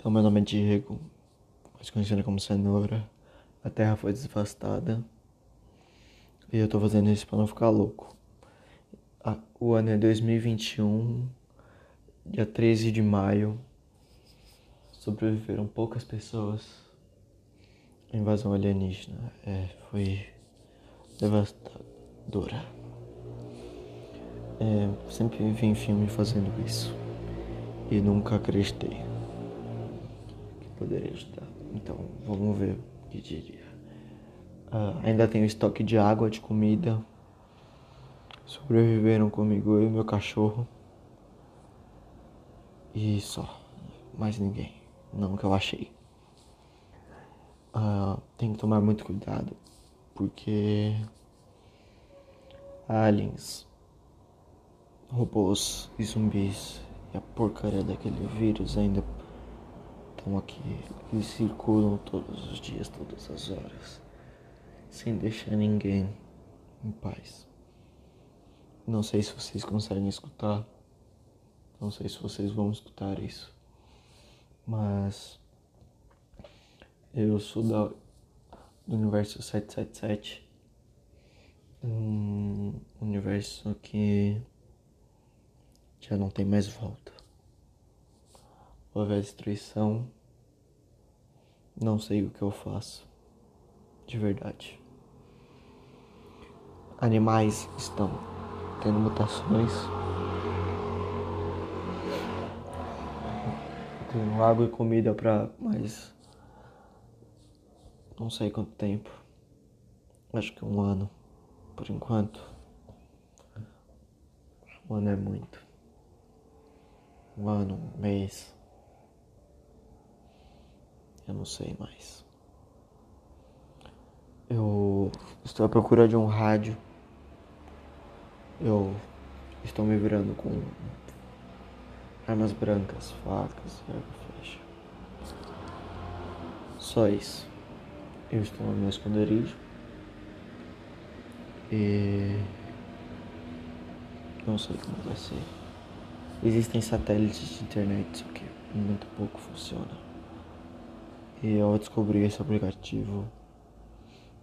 Então, meu nome é Diego, mais conhecido como Cenoura. A terra foi devastada e eu tô fazendo isso pra não ficar louco. O ano é 2021, dia 13 de maio. Sobreviveram poucas pessoas. A invasão alienígena é, foi devastadora. É, sempre vi em filme fazendo isso e nunca acreditei poderia ajudar. Então, vamos ver o que diria. Uh, ainda tenho estoque de água, de comida. Sobreviveram comigo eu e meu cachorro. E só. Mais ninguém. Não que eu achei. Uh, tem que tomar muito cuidado. Porque aliens, robôs e zumbis e a porcaria daquele vírus ainda estão aqui. E circulam todos os dias, todas as horas, sem deixar ninguém em paz. Não sei se vocês conseguem escutar, não sei se vocês vão escutar isso, mas eu sou da, do universo 777, um universo que já não tem mais volta houver destruição, não sei o que eu faço. De verdade. Animais estão tendo mutações. Tenho água e comida para mais. Não sei quanto tempo. Acho que um ano. Por enquanto. Um ano é muito. Um ano, um mês. Eu não sei mais. Eu estou à procura de um rádio. Eu estou me virando com armas brancas, facas e arma flecha. Só isso. Eu estou no meu esconderijo. E não sei como vai ser. Existem satélites de internet, só que muito pouco funciona. E ao descobrir esse aplicativo,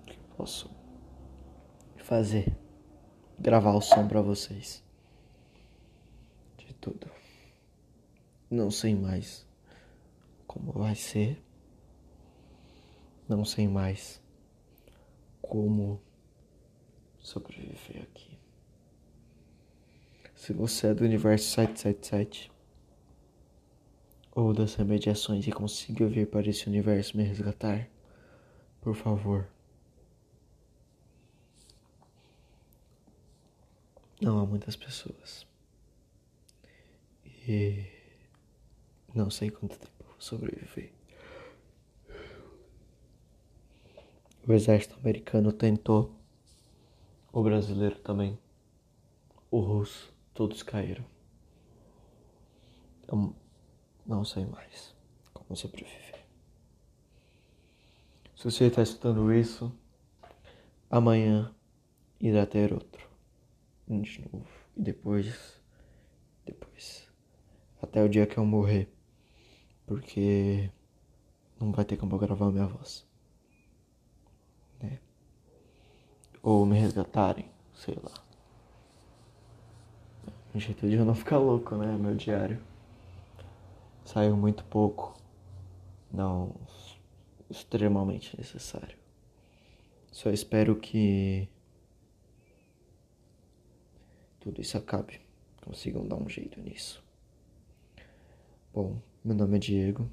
que posso fazer? Gravar o som para vocês. De tudo. Não sei mais como vai ser. Não sei mais como sobreviver aqui. Se você é do universo 777, ou das remediações e consiga vir para esse universo me resgatar, por favor. Não há muitas pessoas. E não sei quanto tempo vou sobreviver. O exército americano tentou, o brasileiro também, o russo, todos caíram. Então, não sei mais como sobreviver. Se você está escutando isso, amanhã irá ter outro. De novo. E depois. Depois. Até o dia que eu morrer. Porque não vai ter como eu gravar minha voz. Né? Ou me resgatarem, sei lá. Um jeito de eu não ficar louco, né? Meu diário saiu muito pouco, não extremamente necessário. Só espero que tudo isso acabe, consigam dar um jeito nisso. Bom, meu nome é Diego,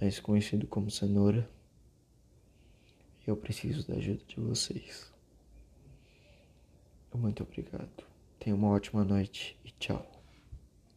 mais conhecido como Cenoura. E eu preciso da ajuda de vocês. Muito obrigado. Tenha uma ótima noite e tchau.